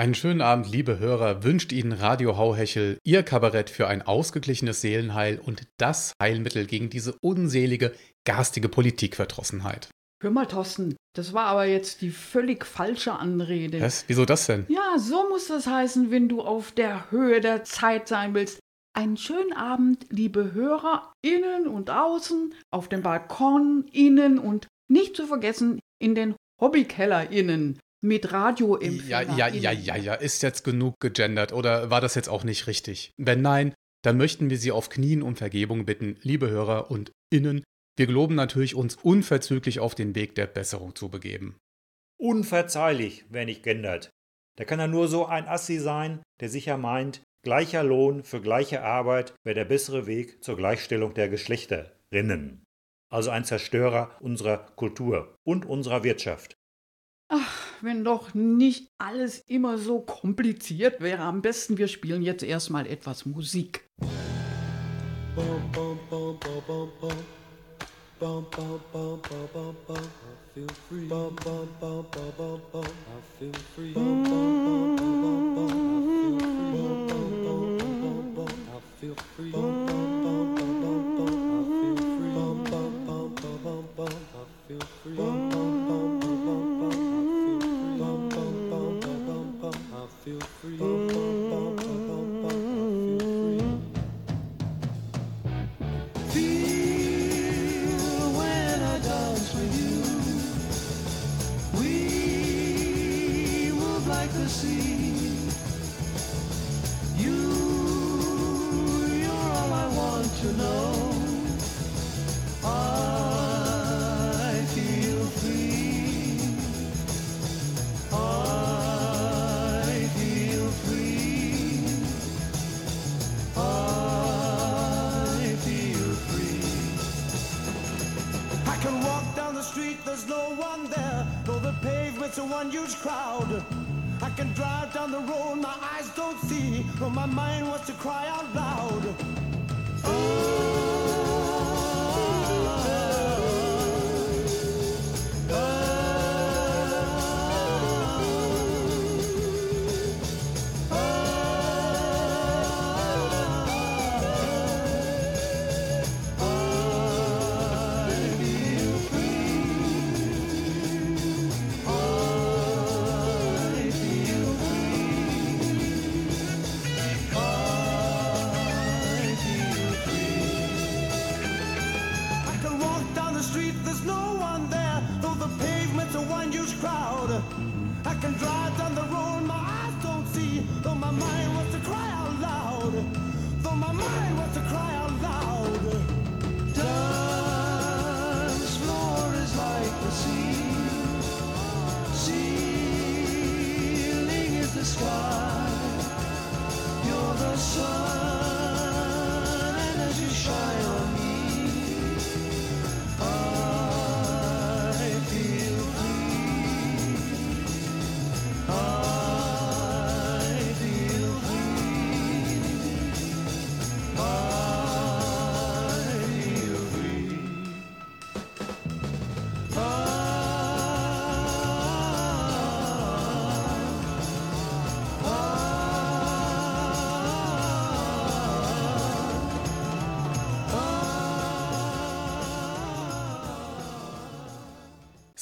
Einen schönen Abend, liebe Hörer, wünscht Ihnen Radio Hauhechel, Ihr Kabarett für ein ausgeglichenes Seelenheil und das Heilmittel gegen diese unselige, garstige Politikverdrossenheit. Hör mal, Thorsten, das war aber jetzt die völlig falsche Anrede. Was? Wieso das denn? Ja, so muss das heißen, wenn du auf der Höhe der Zeit sein willst. Einen schönen Abend, liebe Hörer, innen und außen, auf dem Balkon, innen und nicht zu vergessen, in den Hobbykeller innen mit Radioempfänger. Ja, ja, ja, ja, ja, ist jetzt genug gegendert oder war das jetzt auch nicht richtig? Wenn nein, dann möchten wir Sie auf Knien um Vergebung bitten, liebe Hörer und Innen. Wir geloben natürlich, uns unverzüglich auf den Weg der Besserung zu begeben. Unverzeihlich, wer nicht gendert. Da kann er nur so ein Assi sein, der sicher meint, gleicher Lohn für gleiche Arbeit wäre der bessere Weg zur Gleichstellung der Geschlechterinnen. Also ein Zerstörer unserer Kultur und unserer Wirtschaft. Ach, wenn doch nicht alles immer so kompliziert wäre. Am besten, wir spielen jetzt erstmal etwas Musik. I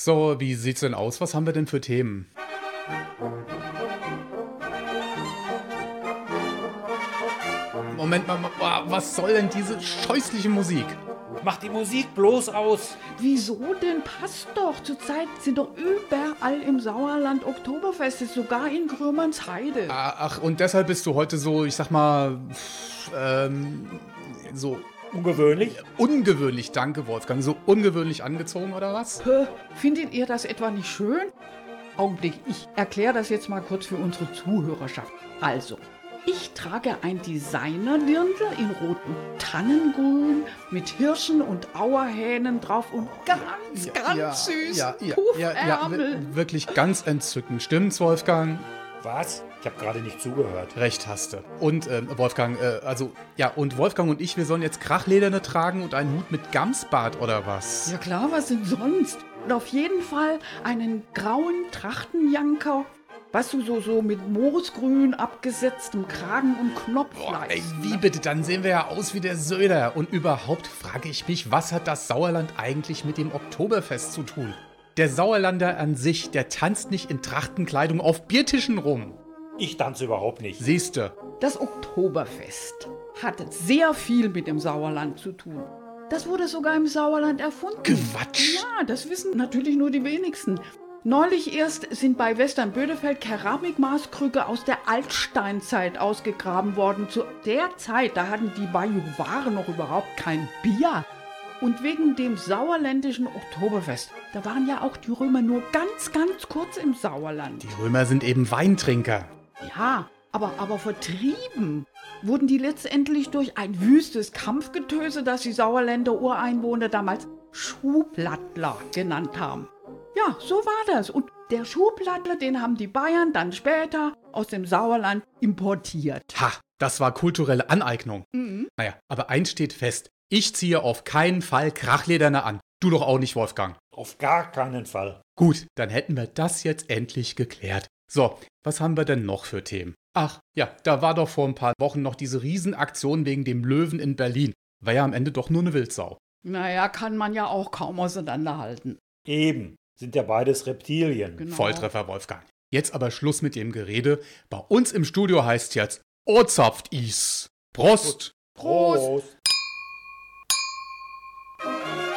So, wie sieht's denn aus? Was haben wir denn für Themen? Moment mal, ma- was soll denn diese scheußliche Musik? Mach die Musik bloß aus. Wieso denn? Passt doch. Zurzeit sind doch überall im Sauerland Oktoberfeste, sogar in Grömernsheide. Ah, Ach, und deshalb bist du heute so, ich sag mal, ähm, so Ungewöhnlich? ungewöhnlich, danke Wolfgang, so ungewöhnlich angezogen oder was? Hä, Findet ihr das etwa nicht schön? Augenblick, ich erkläre das jetzt mal kurz für unsere Zuhörerschaft. Also, Ich trage ein Designer-Dirndl in rotem Tannengrün mit Hirschen und Auerhähnen drauf und ganz, ganz süß. Ja, ja, ja, ja, Puffärmel. wir- wirklich ganz entzückend. Stimmt's, Wolfgang? Was? Ich habe gerade nicht zugehört. Recht hast du. Und ähm, Wolfgang, äh, also, ja, und Wolfgang und ich, wir sollen jetzt Krachlederne tragen und einen Hut mit Gamsbart oder was? Ja klar, was denn sonst? Und auf jeden Fall einen grauen Trachtenjanker, weißt du, so, so mit moosgrün abgesetztem Kragen und Boah, Knopfleisten. ey, wie bitte? Dann sehen wir ja aus wie der Söder. Und überhaupt frage ich mich, was hat das Sauerland eigentlich mit dem Oktoberfest zu tun? Der Sauerlander an sich, der tanzt nicht in Trachtenkleidung auf Biertischen rum. Ich tanze überhaupt nicht. Siehste. Das Oktoberfest hat sehr viel mit dem Sauerland zu tun. Das wurde sogar im Sauerland erfunden. Quatsch. Ja, das wissen natürlich nur die wenigsten. Neulich erst sind bei Western-Bödefeld Keramikmaßkrüge aus der Altsteinzeit ausgegraben worden. Zu der Zeit, da hatten die Bajuware noch überhaupt kein Bier. Und wegen dem sauerländischen Oktoberfest, da waren ja auch die Römer nur ganz, ganz kurz im Sauerland. Die Römer sind eben Weintrinker. Ja, aber, aber vertrieben wurden die letztendlich durch ein wüstes Kampfgetöse, das die Sauerländer Ureinwohner damals Schuhplattler genannt haben. Ja, so war das. Und der Schuhplattler, den haben die Bayern dann später aus dem Sauerland importiert. Ha, das war kulturelle Aneignung. Naja, aber eins steht fest. Ich ziehe auf keinen Fall Krachlederne an. Du doch auch nicht, Wolfgang. Auf gar keinen Fall. Gut, dann hätten wir das jetzt endlich geklärt. So, was haben wir denn noch für Themen? Ach, ja, da war doch vor ein paar Wochen noch diese Riesenaktion wegen dem Löwen in Berlin. War ja am Ende doch nur eine Wildsau. Naja, kann man ja auch kaum auseinanderhalten. Eben. Sind ja beides Reptilien. Genau. Volltreffer, Wolfgang. Jetzt aber Schluss mit dem Gerede. Bei uns im Studio heißt jetzt Ozapft is. Prost! Prost. If you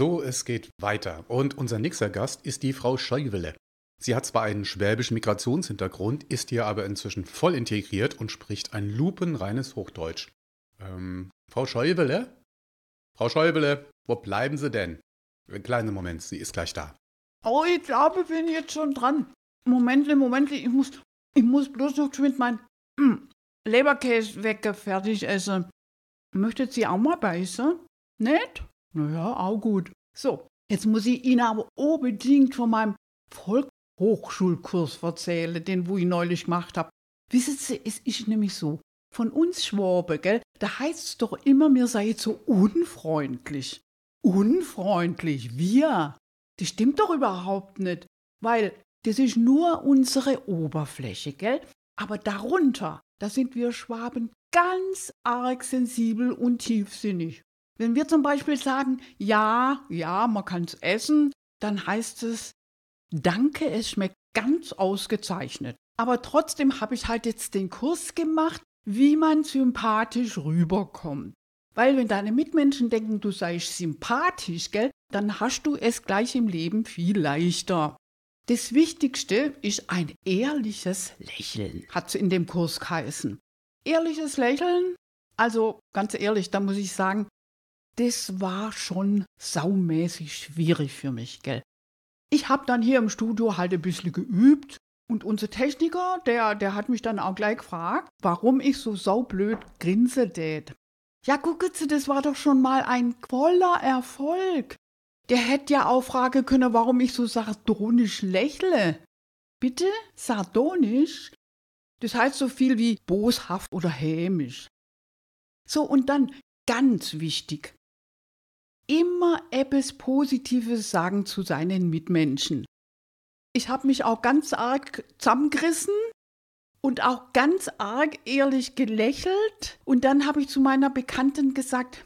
So, es geht weiter. Und unser nächster Gast ist die Frau Scheuwele. Sie hat zwar einen schwäbischen Migrationshintergrund, ist hier aber inzwischen voll integriert und spricht ein lupenreines Hochdeutsch. Ähm, Frau Scheuwele? Frau Scheuwele, wo bleiben Sie denn? Ein kleiner Moment, sie ist gleich da. Oh, ich glaube, ich bin jetzt schon dran. Moment, Moment, ich muss, ich muss bloß noch mit meinem Leberkäse fertig essen. Möchtet Sie auch mal beißen? Nicht? Naja, auch gut. So, jetzt muss ich Ihnen aber unbedingt von meinem Volkshochschulkurs erzählen, den wo ich neulich gemacht habe. Wissen Sie, es ist nämlich so, von uns Schwabe, gell, da heißt es doch immer, mir sei so unfreundlich. Unfreundlich, wir. Das stimmt doch überhaupt nicht, weil das ist nur unsere Oberfläche, gell? Aber darunter, da sind wir Schwaben ganz arg sensibel und tiefsinnig. Wenn wir zum Beispiel sagen, ja, ja, man kann es essen, dann heißt es, danke, es schmeckt ganz ausgezeichnet. Aber trotzdem habe ich halt jetzt den Kurs gemacht, wie man sympathisch rüberkommt. Weil wenn deine Mitmenschen denken, du seist sympathisch, gell, dann hast du es gleich im Leben viel leichter. Das Wichtigste ist ein ehrliches Lächeln, hat es in dem Kurs geheißen. Ehrliches Lächeln, also ganz ehrlich, da muss ich sagen, das war schon saumäßig schwierig für mich, gell. Ich habe dann hier im Studio halt ein bisschen geübt und unser Techniker, der, der hat mich dann auch gleich gefragt, warum ich so saublöd grinse tät. Ja, gucken Sie, das war doch schon mal ein voller Erfolg. Der hätte ja auch fragen können, warum ich so sardonisch lächle. Bitte? Sardonisch? Das heißt so viel wie boshaft oder hämisch. So, und dann ganz wichtig immer etwas Positives sagen zu seinen Mitmenschen. Ich habe mich auch ganz arg zusammengerissen und auch ganz arg ehrlich gelächelt. Und dann habe ich zu meiner Bekannten gesagt,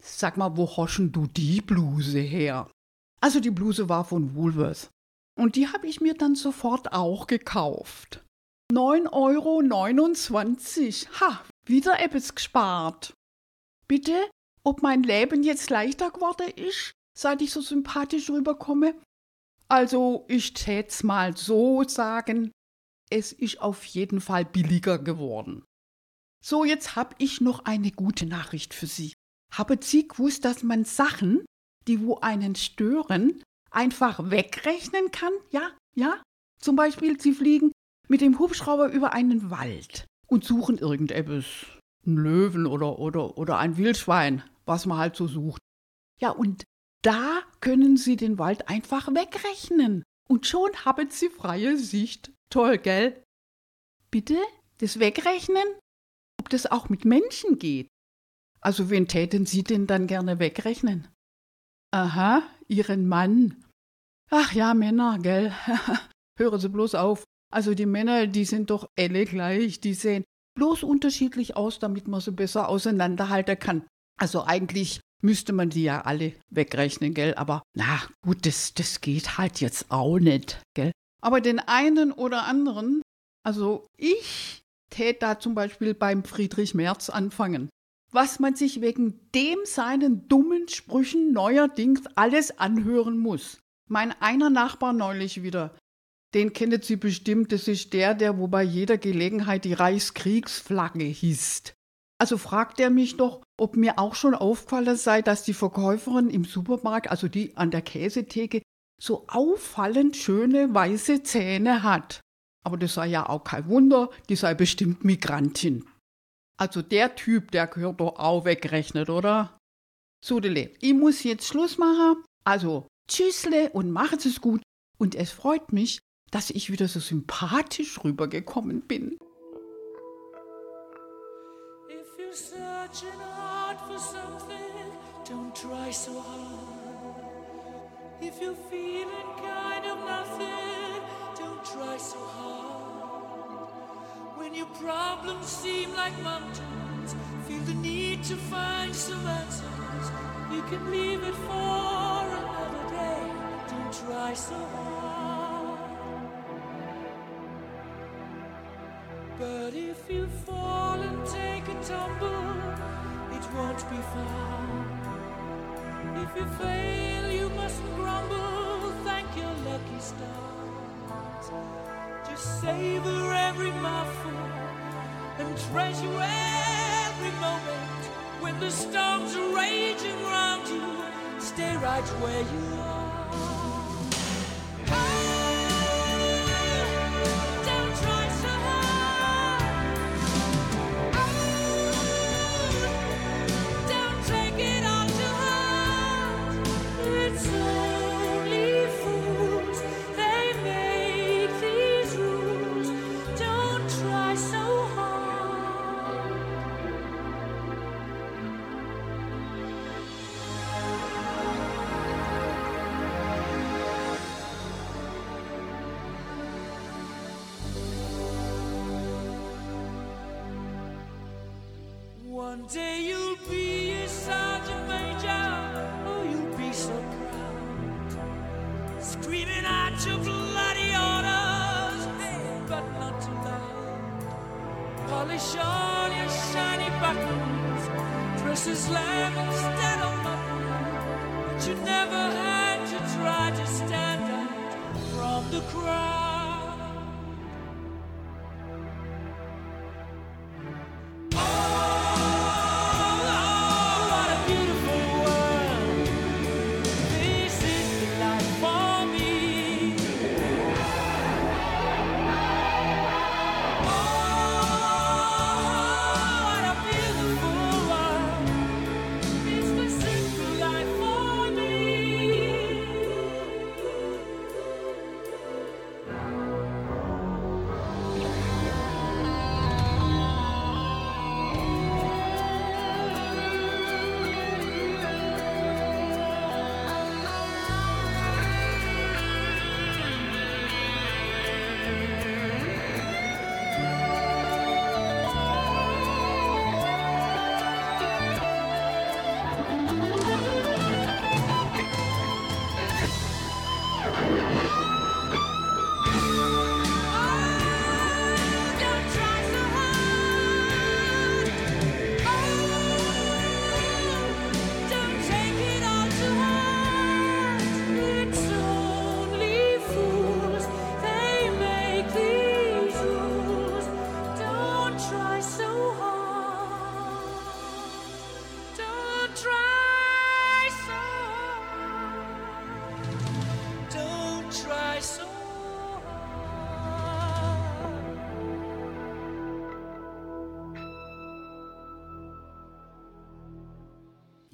sag mal, wo hoschen du die Bluse her? Also die Bluse war von Woolworth. Und die habe ich mir dann sofort auch gekauft. 9,29 Euro. Ha, wieder etwas gespart. Bitte ob mein Leben jetzt leichter geworden ist, seit ich so sympathisch rüberkomme? Also, ich tät's mal so sagen, es ist auf jeden Fall billiger geworden. So, jetzt hab ich noch eine gute Nachricht für Sie. Habe Sie gewusst, dass man Sachen, die wo einen stören, einfach wegrechnen kann? Ja, ja. Zum Beispiel, Sie fliegen mit dem Hubschrauber über einen Wald und suchen irgendetwas. Ein Löwen oder, oder, oder ein Wildschwein was man halt so sucht. Ja, und da können Sie den Wald einfach wegrechnen. Und schon haben Sie freie Sicht. Toll, gell? Bitte? Das Wegrechnen? Ob das auch mit Menschen geht? Also wen täten Sie denn dann gerne wegrechnen? Aha, Ihren Mann. Ach ja, Männer, gell? Hören Sie bloß auf. Also die Männer, die sind doch alle gleich. Die sehen bloß unterschiedlich aus, damit man sie besser auseinanderhalten kann. Also eigentlich müsste man die ja alle wegrechnen, gell? Aber na gut, das, das geht halt jetzt auch nicht, gell? Aber den einen oder anderen, also ich täte da zum Beispiel beim Friedrich Merz anfangen. Was man sich wegen dem seinen dummen Sprüchen neuerdings alles anhören muss. Mein einer Nachbar neulich wieder, den kennt Sie bestimmt, das ist der, der wo bei jeder Gelegenheit die Reichskriegsflagge hisst. Also fragt er mich doch, ob mir auch schon aufgefallen sei, dass die Verkäuferin im Supermarkt, also die an der Käsetheke, so auffallend schöne weiße Zähne hat. Aber das sei ja auch kein Wunder, die sei bestimmt Migrantin. Also der Typ, der gehört doch auch wegrechnet, oder? Sudele, ich muss jetzt Schluss machen. Also tschüssle und machet es gut. Und es freut mich, dass ich wieder so sympathisch rübergekommen bin. Searching hard for something, don't try so hard. If you're feeling kind of nothing, don't try so hard. When your problems seem like mountains, feel the need to find some answers. You can leave it for another day, don't try so hard. But if you fall and take a tumble, it won't be far. If you fail, you mustn't grumble. Thank your lucky stars. Just savor every mouthful and treasure every moment. When the storms are raging round you, stay right where you are.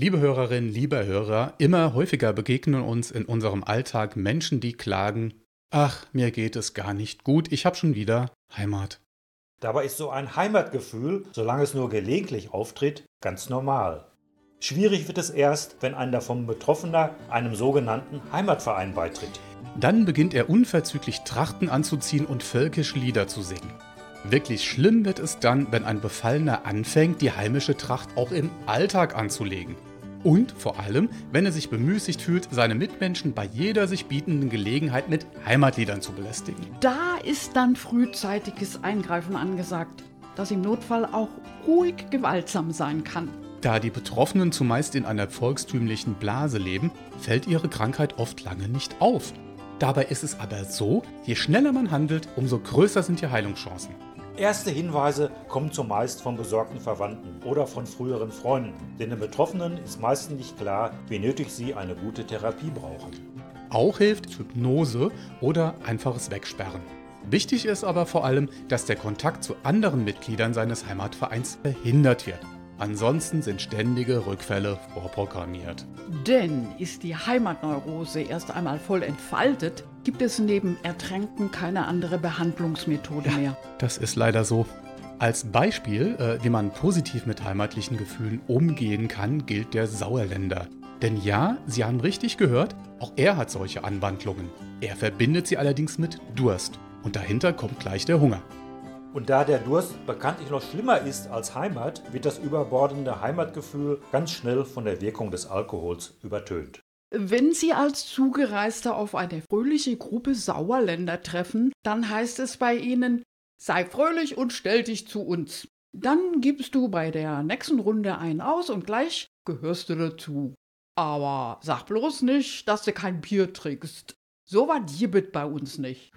Liebe Hörerinnen, lieber Hörer, immer häufiger begegnen uns in unserem Alltag Menschen, die klagen, ach, mir geht es gar nicht gut, ich habe schon wieder Heimat. Dabei ist so ein Heimatgefühl, solange es nur gelegentlich auftritt, ganz normal. Schwierig wird es erst, wenn ein davon Betroffener einem sogenannten Heimatverein beitritt. Dann beginnt er unverzüglich Trachten anzuziehen und völkische Lieder zu singen. Wirklich schlimm wird es dann, wenn ein Befallener anfängt, die heimische Tracht auch im Alltag anzulegen. Und vor allem, wenn er sich bemüßigt fühlt, seine Mitmenschen bei jeder sich bietenden Gelegenheit mit Heimatliedern zu belästigen. Da ist dann frühzeitiges Eingreifen angesagt, das im Notfall auch ruhig gewaltsam sein kann. Da die Betroffenen zumeist in einer volkstümlichen Blase leben, fällt ihre Krankheit oft lange nicht auf. Dabei ist es aber so, je schneller man handelt, umso größer sind die Heilungschancen. Erste Hinweise kommen zumeist von besorgten Verwandten oder von früheren Freunden, denn den Betroffenen ist meistens nicht klar, wie nötig sie eine gute Therapie brauchen. Auch hilft Hypnose oder einfaches Wegsperren. Wichtig ist aber vor allem, dass der Kontakt zu anderen Mitgliedern seines Heimatvereins verhindert wird. Ansonsten sind ständige Rückfälle vorprogrammiert. Denn ist die Heimatneurose erst einmal voll entfaltet, gibt es neben Ertränken keine andere Behandlungsmethode mehr. Das ist leider so. Als Beispiel, äh, wie man positiv mit heimatlichen Gefühlen umgehen kann, gilt der Sauerländer. Denn ja, Sie haben richtig gehört, auch er hat solche Anwandlungen. Er verbindet sie allerdings mit Durst. Und dahinter kommt gleich der Hunger. Und da der Durst bekanntlich noch schlimmer ist als Heimat, wird das überbordende Heimatgefühl ganz schnell von der Wirkung des Alkohols übertönt. Wenn Sie als Zugereister auf eine fröhliche Gruppe Sauerländer treffen, dann heißt es bei Ihnen, sei fröhlich und stell dich zu uns. Dann gibst du bei der nächsten Runde einen aus und gleich gehörst du dazu. Aber sag bloß nicht, dass du kein Bier trinkst. So war dir bit bei uns nicht.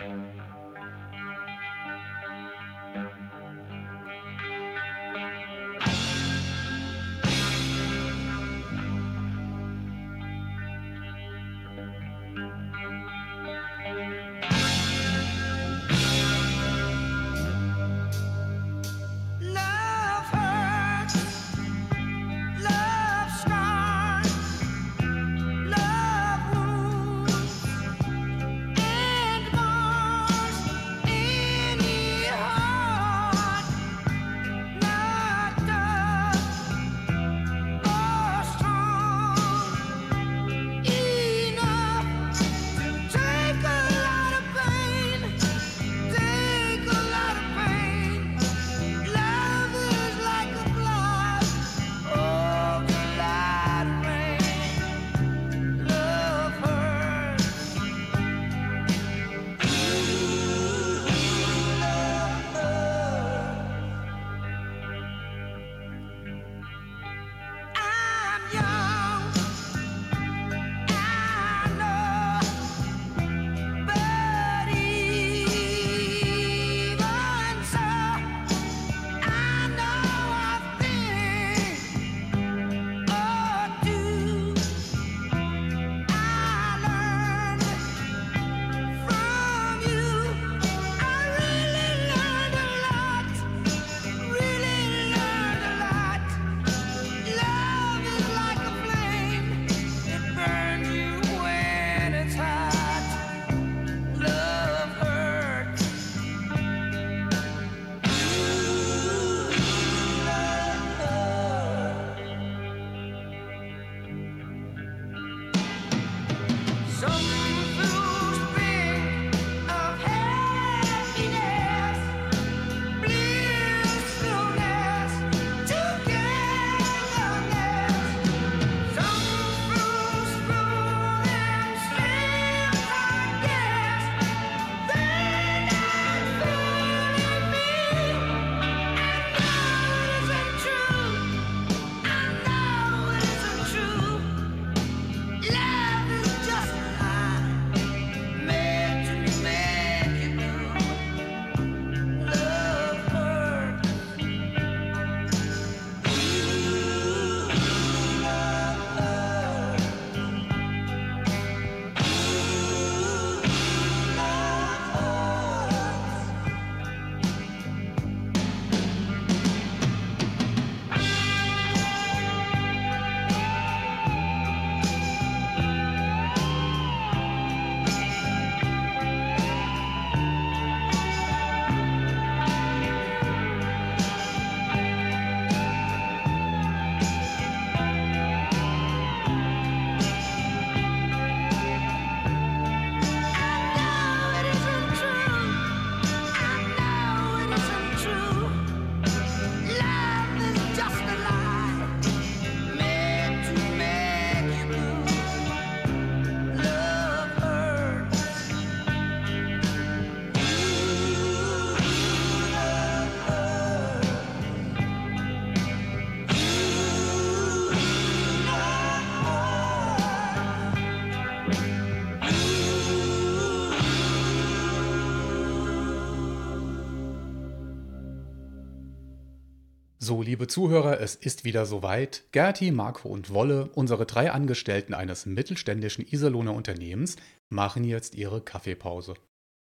So, liebe Zuhörer, es ist wieder soweit. Gerti, Marco und Wolle, unsere drei Angestellten eines mittelständischen Iserlohner Unternehmens, machen jetzt ihre Kaffeepause.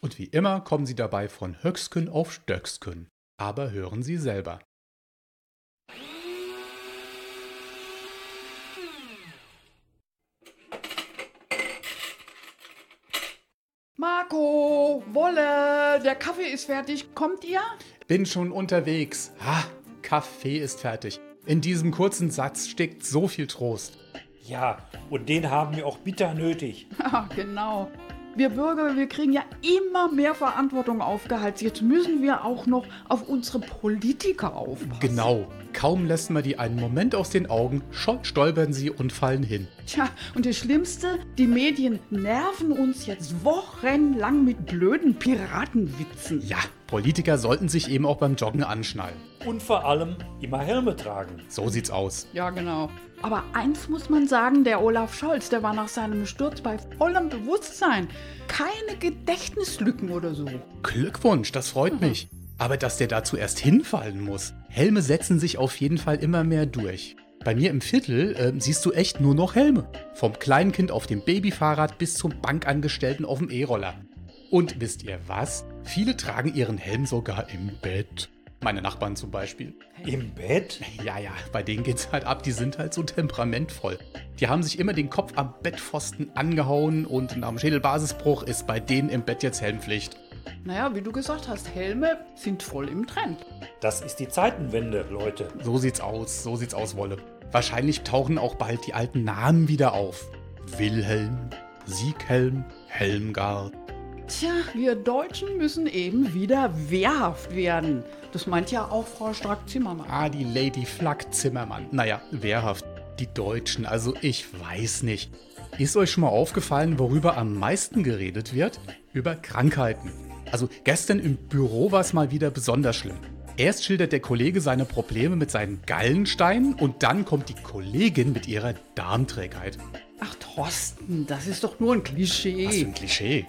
Und wie immer kommen sie dabei von Höcksken auf Stöcksken. Aber hören Sie selber. Marco, Wolle, der Kaffee ist fertig. Kommt ihr? Bin schon unterwegs. Ha, Kaffee ist fertig. In diesem kurzen Satz steckt so viel Trost. Ja, und den haben wir auch bitter nötig. Ja, genau. Wir Bürger, wir kriegen ja immer mehr Verantwortung aufgehalten. Jetzt müssen wir auch noch auf unsere Politiker aufpassen. Genau, Kaum lassen wir die einen Moment aus den Augen, schon stolpern sie und fallen hin. Tja, und das Schlimmste, die Medien nerven uns jetzt wochenlang mit blöden Piratenwitzen. Ja, Politiker sollten sich eben auch beim Joggen anschnallen. Und vor allem immer Helme tragen. So sieht's aus. Ja, genau. Aber eins muss man sagen, der Olaf Scholz, der war nach seinem Sturz bei vollem Bewusstsein. Keine Gedächtnislücken oder so. Glückwunsch, das freut mich. Aber dass der dazu erst hinfallen muss. Helme setzen sich auf jeden Fall immer mehr durch. Bei mir im Viertel äh, siehst du echt nur noch Helme. Vom Kleinkind auf dem Babyfahrrad bis zum Bankangestellten auf dem E-Roller. Und wisst ihr was? Viele tragen ihren Helm sogar im Bett. Meine Nachbarn zum Beispiel. Im Bett? Ja, ja, bei denen geht's halt ab, die sind halt so temperamentvoll. Die haben sich immer den Kopf am Bettpfosten angehauen und nach dem Schädelbasisbruch ist bei denen im Bett jetzt Helmpflicht. Naja, wie du gesagt hast, Helme sind voll im Trend. Das ist die Zeitenwende, Leute. So sieht's aus, so sieht's aus, Wolle. Wahrscheinlich tauchen auch bald die alten Namen wieder auf. Wilhelm, Sieghelm, Helmgard. Tja, wir Deutschen müssen eben wieder wehrhaft werden. Das meint ja auch Frau Strack-Zimmermann. Ah, die Lady Flack Zimmermann. Naja, wehrhaft. Die Deutschen, also ich weiß nicht. Ist euch schon mal aufgefallen, worüber am meisten geredet wird? Über Krankheiten. Also gestern im Büro war es mal wieder besonders schlimm. Erst schildert der Kollege seine Probleme mit seinen Gallensteinen und dann kommt die Kollegin mit ihrer Darmträgheit. Ach, Thorsten, das ist doch nur ein Klischee. Was für ein Klischee.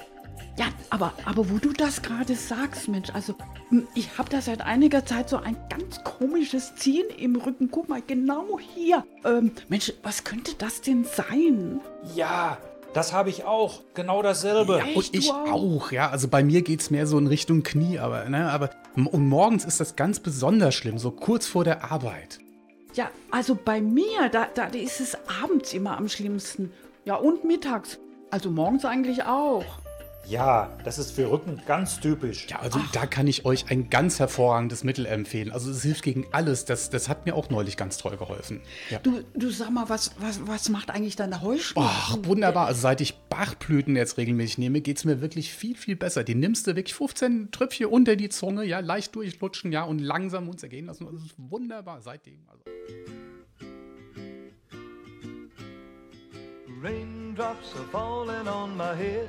Ja, aber, aber wo du das gerade sagst, Mensch, also hm, ich habe da seit einiger Zeit so ein ganz komisches Ziehen im Rücken. Guck mal, genau hier. Ähm, Mensch, was könnte das denn sein? Ja, das habe ich auch. Genau dasselbe. Echt? Und ich du auch? auch, ja. Also bei mir geht's mehr so in Richtung Knie, aber, ne, aber. Und morgens ist das ganz besonders schlimm, so kurz vor der Arbeit. Ja, also bei mir, da, da ist es abends immer am schlimmsten. Ja, und mittags. Also morgens eigentlich auch. Ja, das ist für Rücken ganz typisch. Ja, also da kann ich euch ein ganz hervorragendes Mittel empfehlen. Also es hilft gegen alles. Das, das hat mir auch neulich ganz toll geholfen. Ja. Du, du sag mal, was, was, was macht eigentlich deine Heuschnupfen? Ach, wunderbar. Also seit ich Bachblüten jetzt regelmäßig nehme, geht's mir wirklich viel, viel besser. Die nimmst du wirklich 15 Tröpfchen unter die Zunge, ja, leicht durchlutschen, ja, und langsam uns ergehen lassen. Das ist wunderbar seitdem. Also. Raindrops are falling on my head.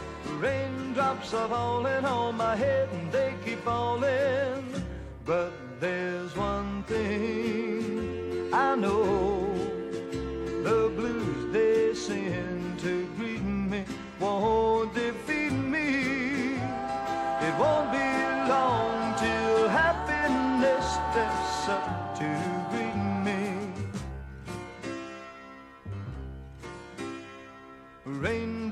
raindrops are falling on my head and they keep falling. But there's one thing I know. The blues they send to greet me won't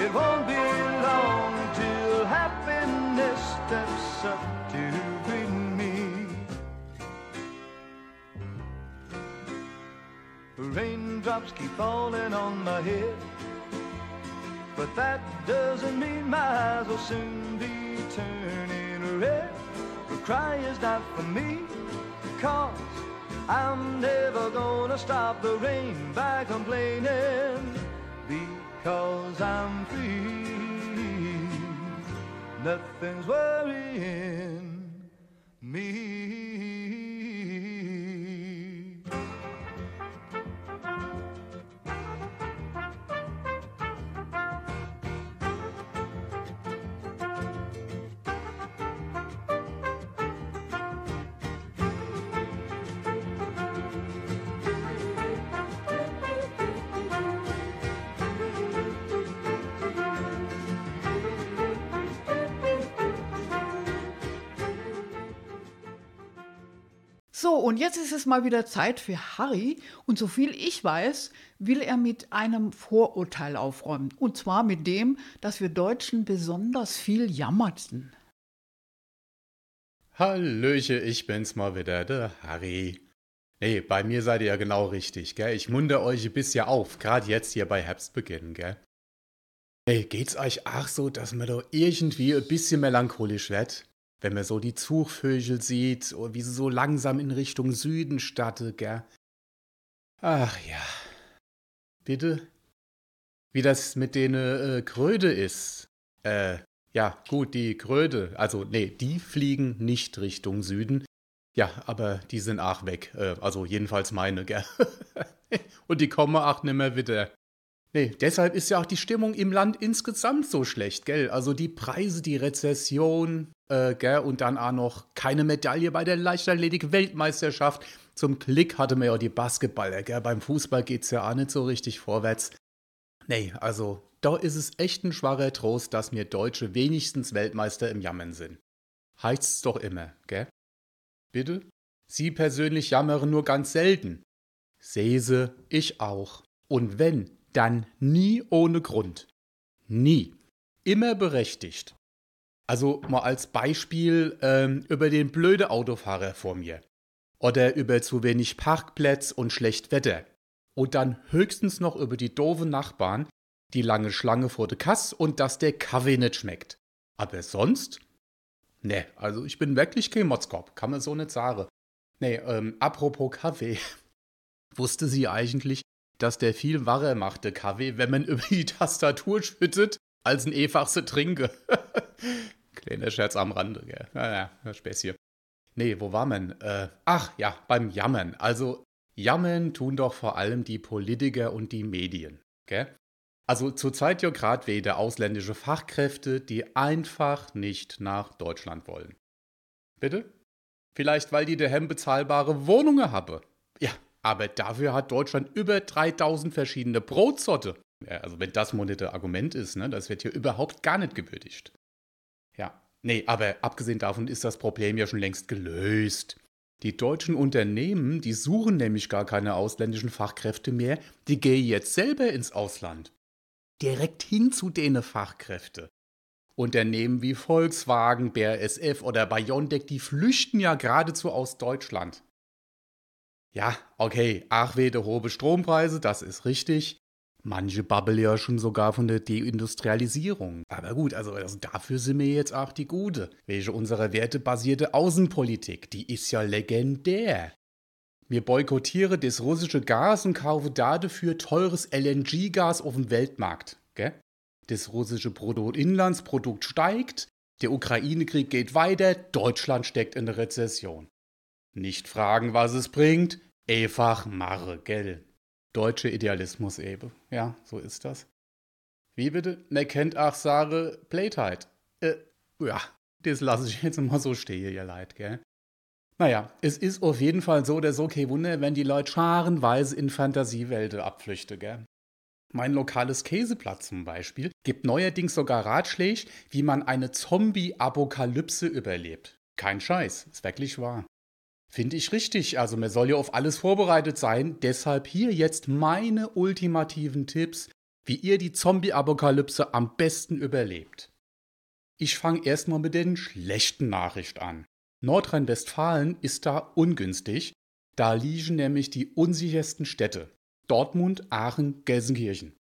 It won't be long till happiness steps up to greet me. Raindrops keep falling on my head, but that doesn't mean my eyes will soon be turning red. The cry is not for me, cause I'm never gonna stop the rain by complaining because I'm free. Nothing's worrying und jetzt ist es mal wieder Zeit für Harry. Und soviel ich weiß, will er mit einem Vorurteil aufräumen. Und zwar mit dem, dass wir Deutschen besonders viel jammerten. Hallöche, ich bin's mal wieder, der Harry. Nee, bei mir seid ihr ja genau richtig, gell? Ich munter euch ein bisschen auf, gerade jetzt hier bei Herbstbeginn, gell? Hey, geht's euch auch so, dass man da irgendwie ein bisschen melancholisch wird? Wenn man so die Zugvögel sieht, wie sie so langsam in Richtung Süden statte, gell? Ach ja. Bitte? Wie das mit den äh, Kröde ist. Äh, ja, gut, die Kröde, also nee, die fliegen nicht Richtung Süden. Ja, aber die sind auch weg. Äh, also jedenfalls meine, gell? Und die kommen auch nimmer wieder. Nee, deshalb ist ja auch die Stimmung im Land insgesamt so schlecht, gell? Also die Preise, die Rezession, äh, gell? Und dann auch noch keine Medaille bei der Leichtathletik-Weltmeisterschaft. Zum Klick hatte man ja die Basketballer, gell? Beim Fußball geht's ja auch nicht so richtig vorwärts. Nee, also da ist es echt ein schwacher Trost, dass mir Deutsche wenigstens Weltmeister im Jammern sind. Heißt's doch immer, gell? Bitte? Sie persönlich jammern nur ganz selten. Sehse, ich auch. Und wenn, dann nie ohne Grund. Nie. Immer berechtigt. Also mal als Beispiel ähm, über den blöde Autofahrer vor mir. Oder über zu wenig Parkplätze und schlecht Wetter. Und dann höchstens noch über die doofe Nachbarn, die lange Schlange vor der Kasse und dass der Kaffee nicht schmeckt. Aber sonst? Ne, also ich bin wirklich kein Motzkopf, kann man so nicht sagen. Nee, ähm, apropos Kaffee. Wusste sie eigentlich, dass der viel wacher macht, der Kaffee, wenn man über die Tastatur schüttet, als ein einfachste Trinke? Kleiner Scherz am Rande, gell? Naja, Späßchen. Nee, wo war man? Äh, ach ja, beim Jammern. Also, jammern tun doch vor allem die Politiker und die Medien, gell? Also zurzeit ja gerade wieder ausländische Fachkräfte, die einfach nicht nach Deutschland wollen. Bitte? Vielleicht, weil die daheim bezahlbare Wohnungen haben. Aber dafür hat Deutschland über 3000 verschiedene Brotsorte. Also wenn das monete Argument ist, ne, das wird hier überhaupt gar nicht gewürdigt. Ja, nee, aber abgesehen davon ist das Problem ja schon längst gelöst. Die deutschen Unternehmen, die suchen nämlich gar keine ausländischen Fachkräfte mehr, die gehen jetzt selber ins Ausland direkt hin zu denen Fachkräfte. Unternehmen wie Volkswagen, BASF oder BioNTech, die flüchten ja geradezu aus Deutschland. Ja, okay, ach wede hohe Strompreise, das ist richtig. Manche babbeln ja schon sogar von der Deindustrialisierung. Aber gut, also, also dafür sind wir jetzt auch die Gute. Welche unsere wertebasierte Außenpolitik, die ist ja legendär. Wir boykottiere das russische Gas und kaufe dafür teures LNG-Gas auf dem Weltmarkt. Gell? Das russische Bruttoinlandsprodukt steigt, der Ukraine-Krieg geht weiter, Deutschland steckt in der Rezession. Nicht fragen, was es bringt, einfach mache, gell? Deutsche Idealismus eben. Ja, so ist das. Wie bitte? Ne kennt ach Sare Playtide. Äh, ja, das lasse ich jetzt mal so stehen, ihr Leid, gell? Naja, es ist auf jeden Fall so so kein Wunder, wenn die Leute scharenweise in Fantasiewelten abflüchten, gell? Mein lokales Käseblatt zum Beispiel gibt neuerdings sogar Ratschläge, wie man eine Zombie-Apokalypse überlebt. Kein Scheiß, ist wirklich wahr. Finde ich richtig, also man soll ja auf alles vorbereitet sein, deshalb hier jetzt meine ultimativen Tipps, wie ihr die Zombie-Apokalypse am besten überlebt. Ich fange erstmal mit den schlechten Nachrichten an. Nordrhein-Westfalen ist da ungünstig. Da liegen nämlich die unsichersten Städte. Dortmund, Aachen, Gelsenkirchen.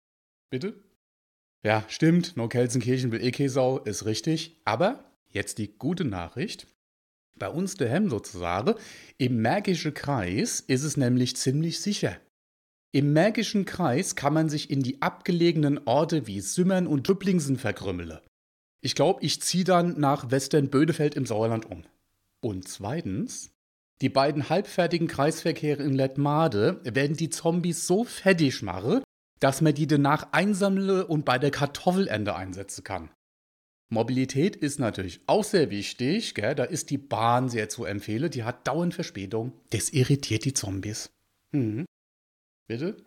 Bitte? Ja, stimmt, nur Gelsenkirchen will Ekesau, ist richtig. Aber jetzt die gute Nachricht. Bei uns daheim sozusagen, im Märkischen Kreis ist es nämlich ziemlich sicher. Im Märkischen Kreis kann man sich in die abgelegenen Orte wie Sümmern und Rüpplingsen verkrümmeln. Ich glaube, ich ziehe dann nach Western-Bödefeld im Sauerland um. Und zweitens, die beiden halbfertigen Kreisverkehre in Letmade werden die Zombies so fettig machen, dass man die danach einsammle und bei der Kartoffelende einsetzen kann. Mobilität ist natürlich auch sehr wichtig, gell? da ist die Bahn sehr zu empfehlen, die hat dauernd Verspätung. Das irritiert die Zombies. Mhm. Bitte?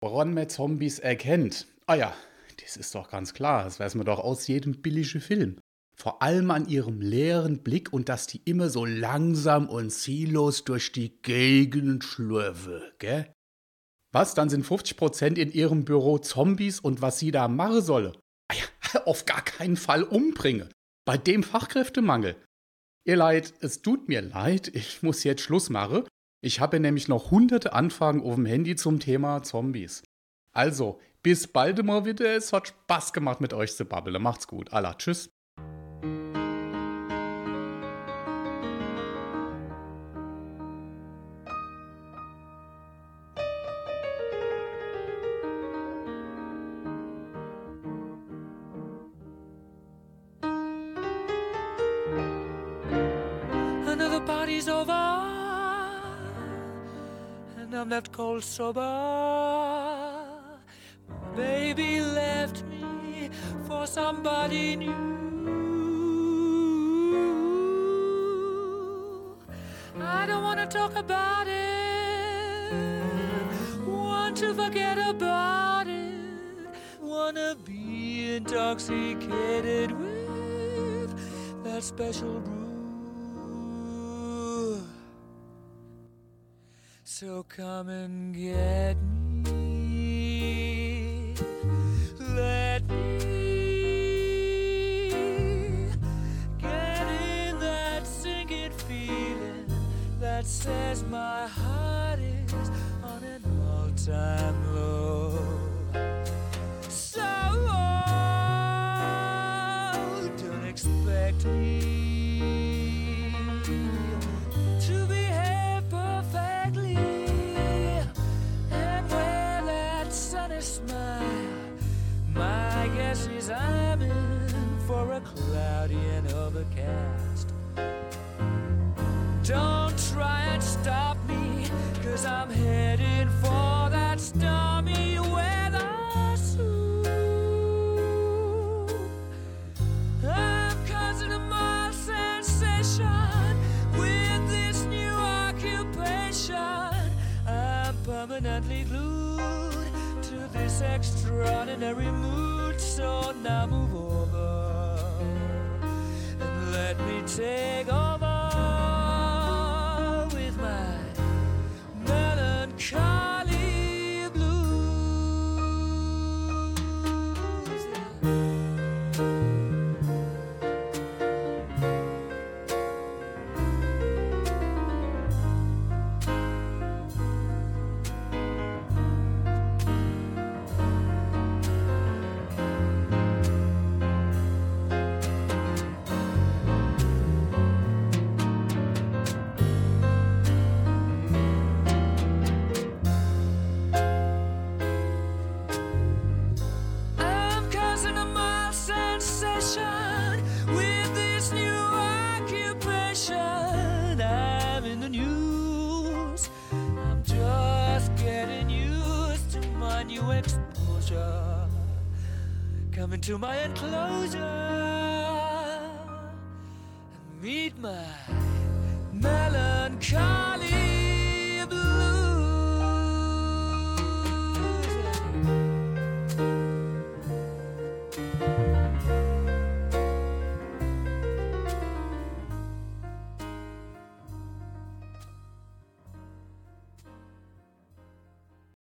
Woran man Zombies erkennt? Ah ja, das ist doch ganz klar, das weiß man doch aus jedem billigen Film. Vor allem an ihrem leeren Blick und dass die immer so langsam und ziellos durch die Gegend schlürfe, gell? Was, dann sind 50% in ihrem Büro Zombies und was sie da machen solle? Ah auf gar keinen Fall umbringe. Bei dem Fachkräftemangel. Ihr Leid, es tut mir leid, ich muss jetzt Schluss machen. Ich habe nämlich noch hunderte Anfragen auf dem Handy zum Thema Zombies. Also, bis bald mal wieder. Es hat Spaß gemacht mit euch zu babbeln. Macht's gut. Allah, tschüss. And cold sober. Baby left me for somebody new. I don't wanna talk about it, want to forget about it, wanna be intoxicated with that special brew. So come and get me. Let me get in that sinking feeling that says my heart to my enclosure and meet my melancholy blues.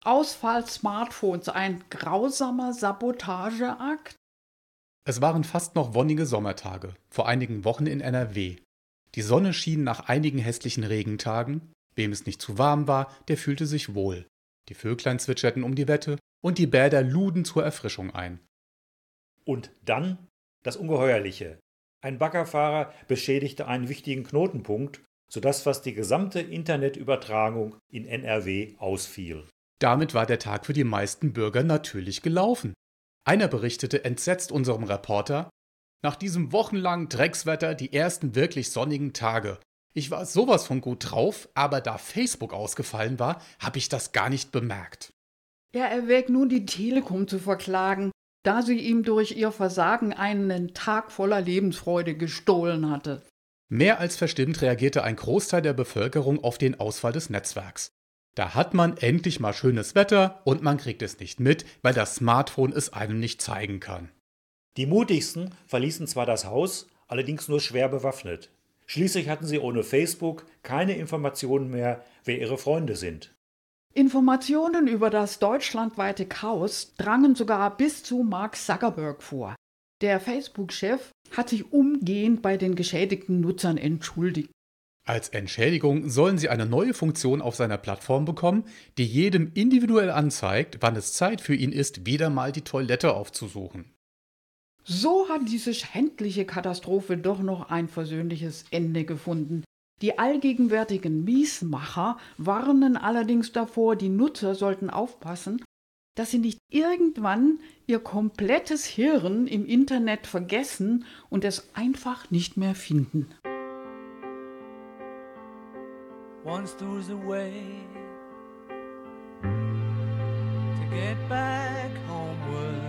Ausfall Smartphones, ein grausamer Sabotageakt? Es waren fast noch wonnige Sommertage, vor einigen Wochen in NRW. Die Sonne schien nach einigen hässlichen Regentagen. Wem es nicht zu warm war, der fühlte sich wohl. Die Vöglein zwitscherten um die Wette und die Bäder luden zur Erfrischung ein. Und dann das Ungeheuerliche. Ein Baggerfahrer beschädigte einen wichtigen Knotenpunkt, sodass fast die gesamte Internetübertragung in NRW ausfiel. Damit war der Tag für die meisten Bürger natürlich gelaufen. Einer berichtete entsetzt unserem Reporter, nach diesem wochenlangen Dreckswetter die ersten wirklich sonnigen Tage. Ich war sowas von gut drauf, aber da Facebook ausgefallen war, habe ich das gar nicht bemerkt. Er erwägt nun, die Telekom zu verklagen, da sie ihm durch ihr Versagen einen Tag voller Lebensfreude gestohlen hatte. Mehr als verstimmt reagierte ein Großteil der Bevölkerung auf den Ausfall des Netzwerks. Da hat man endlich mal schönes Wetter und man kriegt es nicht mit, weil das Smartphone es einem nicht zeigen kann. Die mutigsten verließen zwar das Haus, allerdings nur schwer bewaffnet. Schließlich hatten sie ohne Facebook keine Informationen mehr, wer ihre Freunde sind. Informationen über das deutschlandweite Chaos drangen sogar bis zu Mark Zuckerberg vor. Der Facebook-Chef hat sich umgehend bei den geschädigten Nutzern entschuldigt. Als Entschädigung sollen sie eine neue Funktion auf seiner Plattform bekommen, die jedem individuell anzeigt, wann es Zeit für ihn ist, wieder mal die Toilette aufzusuchen. So hat diese schändliche Katastrophe doch noch ein versöhnliches Ende gefunden. Die allgegenwärtigen Miesmacher warnen allerdings davor, die Nutzer sollten aufpassen, dass sie nicht irgendwann ihr komplettes Hirn im Internet vergessen und es einfach nicht mehr finden. Once there was a way to get back homeward.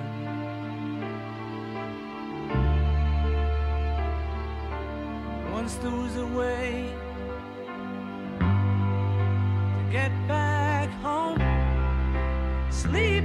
Once there was a way to get back home. Sleep,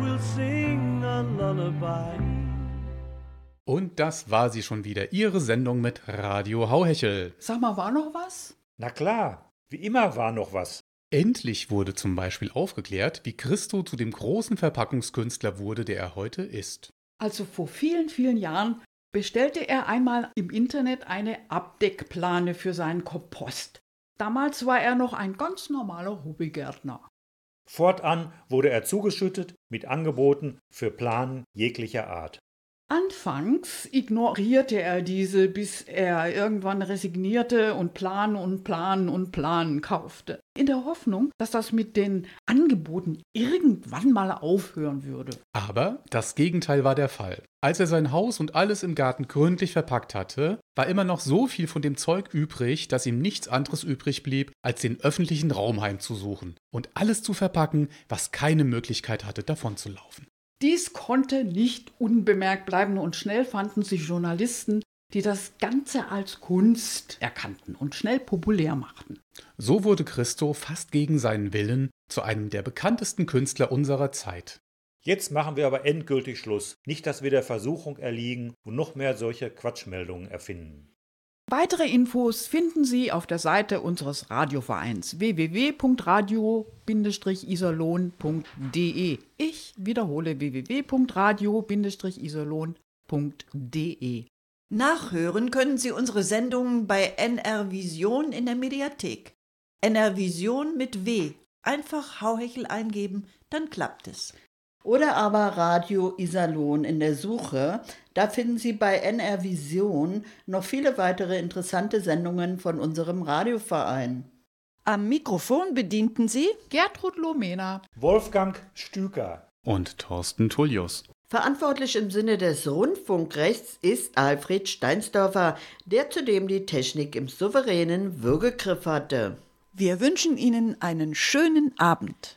Will sing a lullaby. Und das war sie schon wieder, ihre Sendung mit Radio Hauhechel. Sag mal, war noch was? Na klar, wie immer war noch was. Endlich wurde zum Beispiel aufgeklärt, wie Christo zu dem großen Verpackungskünstler wurde, der er heute ist. Also vor vielen, vielen Jahren bestellte er einmal im Internet eine Abdeckplane für seinen Kompost. Damals war er noch ein ganz normaler Hobbygärtner. Fortan wurde er zugeschüttet mit Angeboten für Planen jeglicher Art. Anfangs ignorierte er diese, bis er irgendwann resignierte und Plan und Plan und Plan kaufte. In der Hoffnung, dass das mit den Angeboten irgendwann mal aufhören würde. Aber das Gegenteil war der Fall. Als er sein Haus und alles im Garten gründlich verpackt hatte, war immer noch so viel von dem Zeug übrig, dass ihm nichts anderes übrig blieb, als den öffentlichen Raum heimzusuchen und alles zu verpacken, was keine Möglichkeit hatte, davonzulaufen. Dies konnte nicht unbemerkt bleiben und schnell fanden sich Journalisten, die das Ganze als Kunst erkannten und schnell populär machten. So wurde Christo fast gegen seinen Willen zu einem der bekanntesten Künstler unserer Zeit. Jetzt machen wir aber endgültig Schluss. Nicht, dass wir der Versuchung erliegen und noch mehr solche Quatschmeldungen erfinden. Weitere Infos finden Sie auf der Seite unseres Radiovereins www.radio-iserlohn.de. Ich wiederhole www.radio-iserlohn.de. Nachhören können Sie unsere Sendungen bei NR Vision in der Mediathek. NR Vision mit W. Einfach Hauhechel eingeben, dann klappt es. Oder aber Radio Iserlohn in der Suche. Da finden Sie bei NR Vision noch viele weitere interessante Sendungen von unserem Radioverein. Am Mikrofon bedienten Sie Gertrud Lomena. Wolfgang Stüker. Und Thorsten Tullius. Verantwortlich im Sinne des Rundfunkrechts ist Alfred Steinsdorfer, der zudem die Technik im souveränen Würgegriff hatte. Wir wünschen Ihnen einen schönen Abend.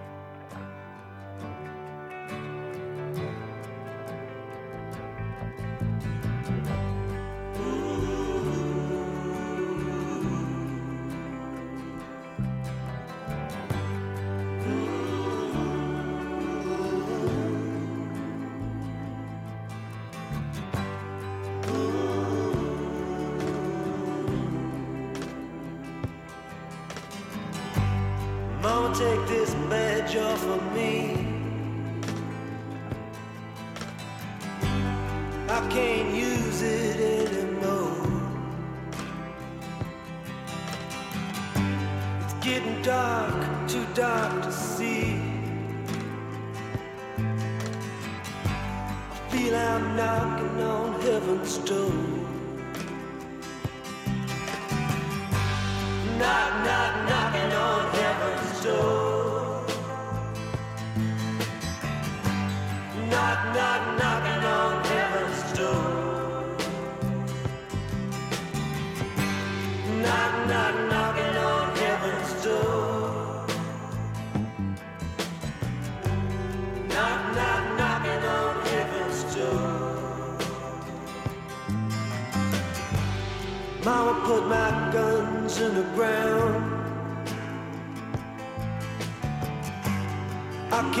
you're for me.